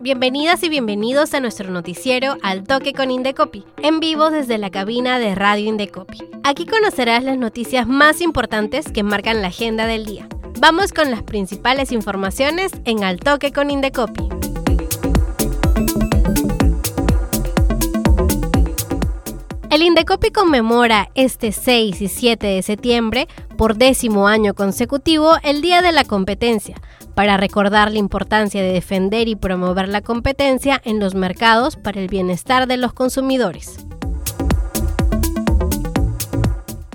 bienvenidas y bienvenidos a nuestro noticiero Al Toque con Indecopi, en vivo desde la cabina de Radio Indecopi. Aquí conocerás las noticias más importantes que marcan la agenda del día. Vamos con las principales informaciones en Al Toque con Indecopi. El Indecopi conmemora este 6 y 7 de septiembre, por décimo año consecutivo, el Día de la Competencia, para recordar la importancia de defender y promover la competencia en los mercados para el bienestar de los consumidores.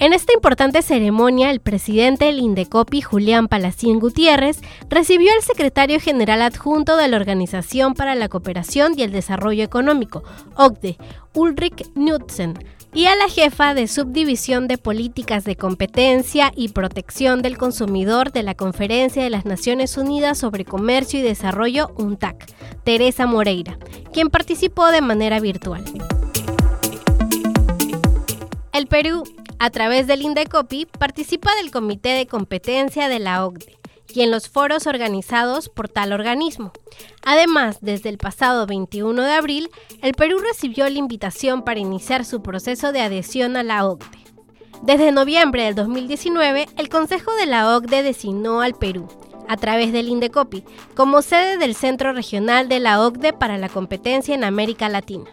En esta importante ceremonia, el presidente del Indecopi, Julián Palacín Gutiérrez, recibió al secretario general adjunto de la Organización para la Cooperación y el Desarrollo Económico, OCDE, Ulrich Knudsen, y a la jefa de Subdivisión de Políticas de Competencia y Protección del Consumidor de la Conferencia de las Naciones Unidas sobre Comercio y Desarrollo, UNTAC, Teresa Moreira, quien participó de manera virtual. El Perú, a través del INDECOPI, participa del Comité de Competencia de la OCDE y en los foros organizados por tal organismo. Además, desde el pasado 21 de abril, el Perú recibió la invitación para iniciar su proceso de adhesión a la OCDE. Desde noviembre del 2019, el Consejo de la OCDE designó al Perú, a través del INDECOPI, como sede del Centro Regional de la OCDE para la Competencia en América Latina.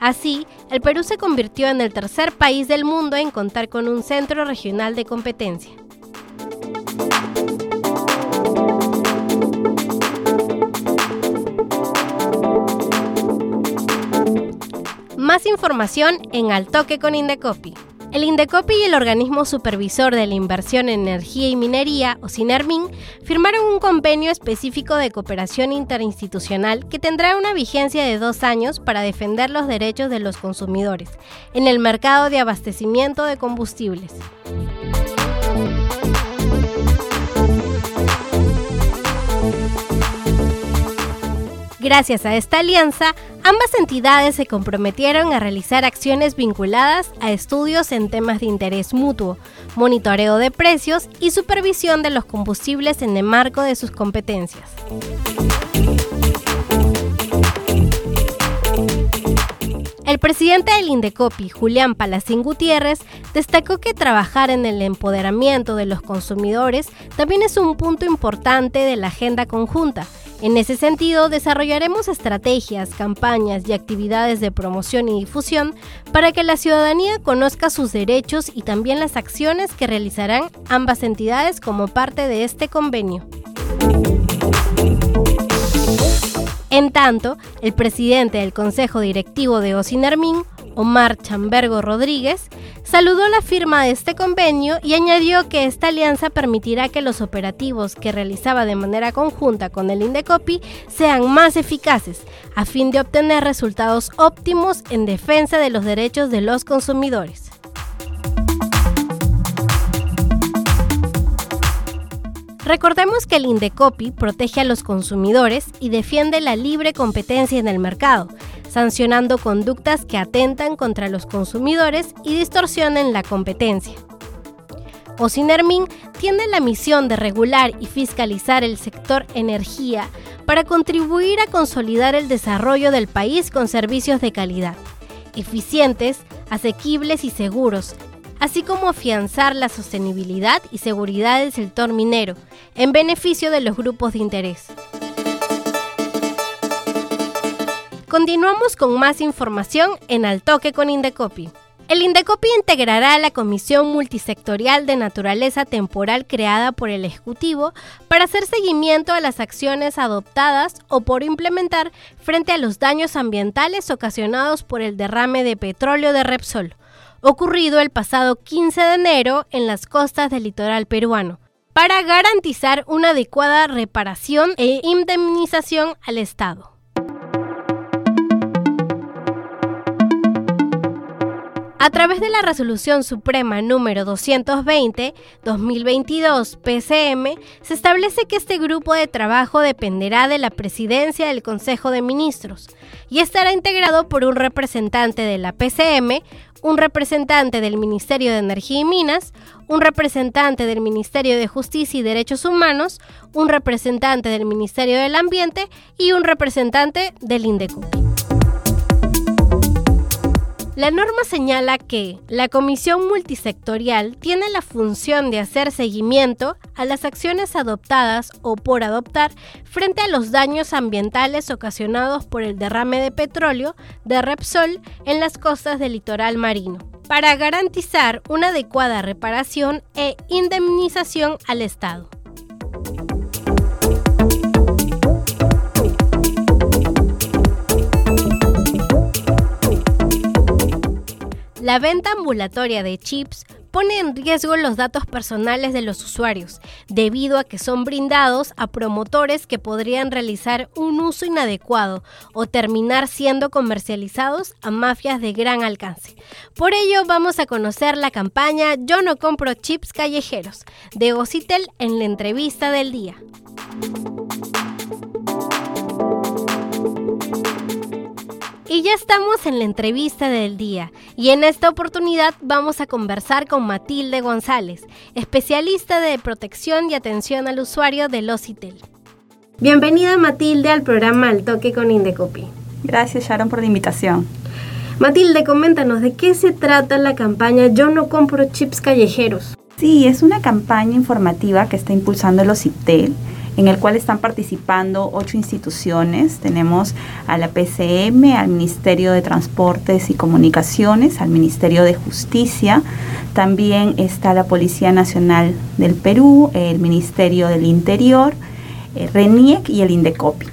Así, el Perú se convirtió en el tercer país del mundo en contar con un centro regional de competencia. Más información en Al Toque con Indecopi. El Indecopi y el organismo supervisor de la inversión en energía y minería, o CINERMIN, firmaron un convenio específico de cooperación interinstitucional que tendrá una vigencia de dos años para defender los derechos de los consumidores en el mercado de abastecimiento de combustibles. Gracias a esta alianza, ambas entidades se comprometieron a realizar acciones vinculadas a estudios en temas de interés mutuo, monitoreo de precios y supervisión de los combustibles en el marco de sus competencias. El presidente del Indecopi, Julián Palacín Gutiérrez, destacó que trabajar en el empoderamiento de los consumidores también es un punto importante de la agenda conjunta en ese sentido, desarrollaremos estrategias, campañas y actividades de promoción y difusión para que la ciudadanía conozca sus derechos y también las acciones que realizarán ambas entidades como parte de este convenio. En tanto, el presidente del Consejo Directivo de Ocinermin, Omar Chambergo Rodríguez, saludó la firma de este convenio y añadió que esta alianza permitirá que los operativos que realizaba de manera conjunta con el Indecopi sean más eficaces, a fin de obtener resultados óptimos en defensa de los derechos de los consumidores. Recordemos que el Indecopi protege a los consumidores y defiende la libre competencia en el mercado, sancionando conductas que atentan contra los consumidores y distorsionen la competencia. Ocinermin tiene la misión de regular y fiscalizar el sector energía para contribuir a consolidar el desarrollo del país con servicios de calidad, eficientes, asequibles y seguros, así como afianzar la sostenibilidad y seguridad del sector minero, en beneficio de los grupos de interés. Continuamos con más información en Al Toque con Indecopi. El Indecopi integrará la Comisión Multisectorial de Naturaleza Temporal creada por el Ejecutivo para hacer seguimiento a las acciones adoptadas o por implementar frente a los daños ambientales ocasionados por el derrame de petróleo de Repsol, ocurrido el pasado 15 de enero en las costas del litoral peruano, para garantizar una adecuada reparación e indemnización al Estado. A través de la Resolución Suprema número 220-2022 PCM, se establece que este grupo de trabajo dependerá de la presidencia del Consejo de Ministros y estará integrado por un representante de la PCM, un representante del Ministerio de Energía y Minas, un representante del Ministerio de Justicia y Derechos Humanos, un representante del Ministerio del Ambiente y un representante del INDECUPI. La norma señala que la Comisión Multisectorial tiene la función de hacer seguimiento a las acciones adoptadas o por adoptar frente a los daños ambientales ocasionados por el derrame de petróleo de Repsol en las costas del litoral marino, para garantizar una adecuada reparación e indemnización al Estado. La venta ambulatoria de chips pone en riesgo los datos personales de los usuarios, debido a que son brindados a promotores que podrían realizar un uso inadecuado o terminar siendo comercializados a mafias de gran alcance. Por ello vamos a conocer la campaña Yo no compro chips callejeros de Ocitel en la entrevista del día. Y ya estamos en la entrevista del día y en esta oportunidad vamos a conversar con Matilde González, especialista de protección y atención al usuario de Locitel. Bienvenida Matilde al programa Al Toque con Indecopi. Gracias Sharon por la invitación. Matilde, coméntanos de qué se trata la campaña Yo no compro chips callejeros. Sí, es una campaña informativa que está impulsando el OCITEL en el cual están participando ocho instituciones. Tenemos a la PCM, al Ministerio de Transportes y Comunicaciones, al Ministerio de Justicia, también está la Policía Nacional del Perú, el Ministerio del Interior, eh, RENIEC y el INDECOPI.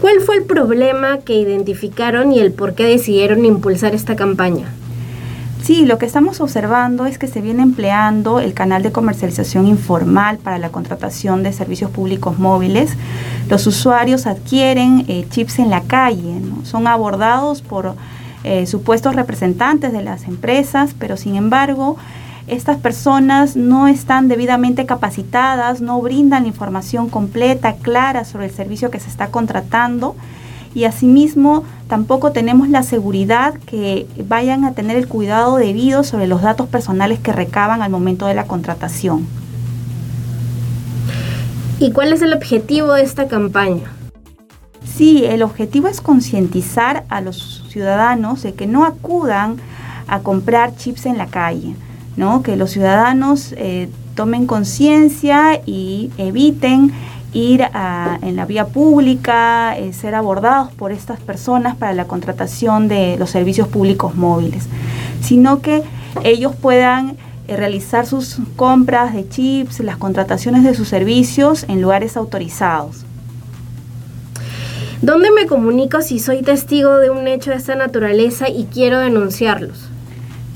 ¿Cuál fue el problema que identificaron y el por qué decidieron impulsar esta campaña? Sí, lo que estamos observando es que se viene empleando el canal de comercialización informal para la contratación de servicios públicos móviles. Los usuarios adquieren eh, chips en la calle, son abordados por eh, supuestos representantes de las empresas, pero sin embargo estas personas no están debidamente capacitadas, no brindan información completa, clara sobre el servicio que se está contratando y asimismo tampoco tenemos la seguridad que vayan a tener el cuidado debido sobre los datos personales que recaban al momento de la contratación. ¿Y cuál es el objetivo de esta campaña? Sí, el objetivo es concientizar a los ciudadanos de que no acudan a comprar chips en la calle, ¿no? que los ciudadanos eh, tomen conciencia y eviten ir en la vía pública, eh, ser abordados por estas personas para la contratación de los servicios públicos móviles, sino que ellos puedan eh, realizar sus compras de chips, las contrataciones de sus servicios en lugares autorizados. ¿Dónde me comunico si soy testigo de un hecho de esta naturaleza y quiero denunciarlos?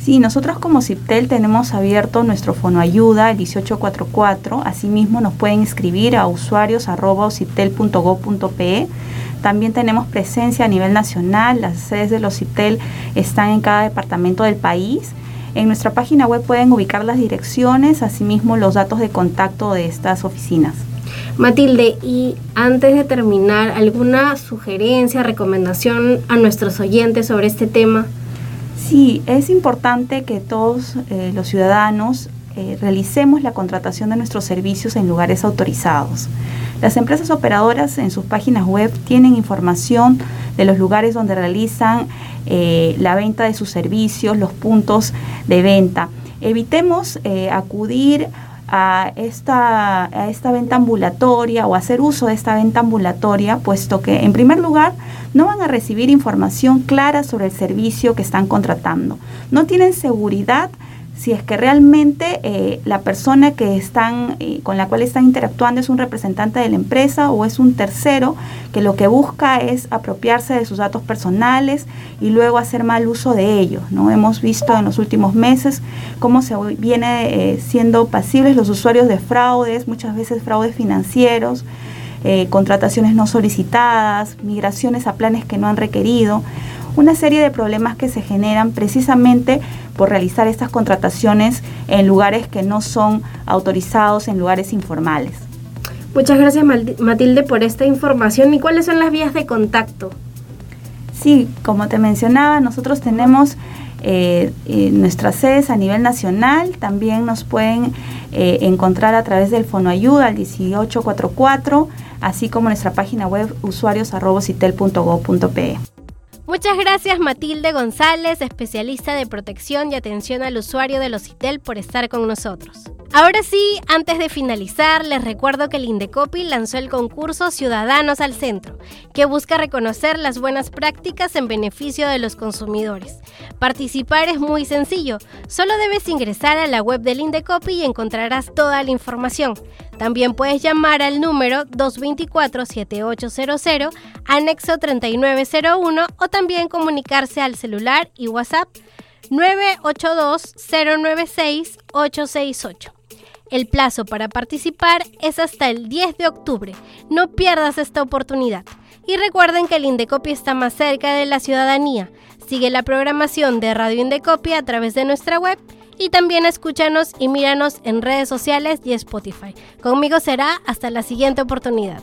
Sí, nosotros como CIPTEL tenemos abierto nuestro fono ayuda, el 1844. Asimismo, nos pueden escribir a usuarios.ciptel.gov.pe. También tenemos presencia a nivel nacional. Las sedes de los CIPTEL están en cada departamento del país. En nuestra página web pueden ubicar las direcciones, asimismo los datos de contacto de estas oficinas. Matilde, y antes de terminar, ¿alguna sugerencia, recomendación a nuestros oyentes sobre este tema? Sí, es importante que todos eh, los ciudadanos eh, realicemos la contratación de nuestros servicios en lugares autorizados. Las empresas operadoras en sus páginas web tienen información de los lugares donde realizan eh, la venta de sus servicios, los puntos de venta. Evitemos acudir a esta, a esta venta ambulatoria o hacer uso de esta venta ambulatoria, puesto que en primer lugar no van a recibir información clara sobre el servicio que están contratando. No tienen seguridad si es que realmente eh, la persona que están, eh, con la cual están interactuando es un representante de la empresa o es un tercero que lo que busca es apropiarse de sus datos personales y luego hacer mal uso de ellos. ¿no? Hemos visto en los últimos meses cómo se viene eh, siendo pasibles los usuarios de fraudes, muchas veces fraudes financieros. contrataciones no solicitadas, migraciones a planes que no han requerido una serie de problemas que se generan precisamente por realizar estas contrataciones en lugares que no son autorizados, en lugares informales. Muchas gracias Matilde por esta información. ¿Y cuáles son las vías de contacto? Sí, como te mencionaba, nosotros tenemos eh, eh, nuestras sedes a nivel nacional. También nos pueden eh, encontrar a través del Fonoayuda al 1844, así como nuestra página web usuarios.citel.gov.pe. Muchas gracias Matilde González, especialista de protección y atención al usuario de los CITEL, por estar con nosotros. Ahora sí, antes de finalizar, les recuerdo que el Indecopi lanzó el concurso Ciudadanos al Centro, que busca reconocer las buenas prácticas en beneficio de los consumidores. Participar es muy sencillo, solo debes ingresar a la web del Indecopi y encontrarás toda la información. También puedes llamar al número 224-7800, anexo 3901 o también comunicarse al celular y WhatsApp 982-096-868. El plazo para participar es hasta el 10 de octubre. No pierdas esta oportunidad. Y recuerden que el Indecopi está más cerca de la ciudadanía. Sigue la programación de Radio Indecopi a través de nuestra web y también escúchanos y míranos en redes sociales y Spotify. Conmigo será hasta la siguiente oportunidad.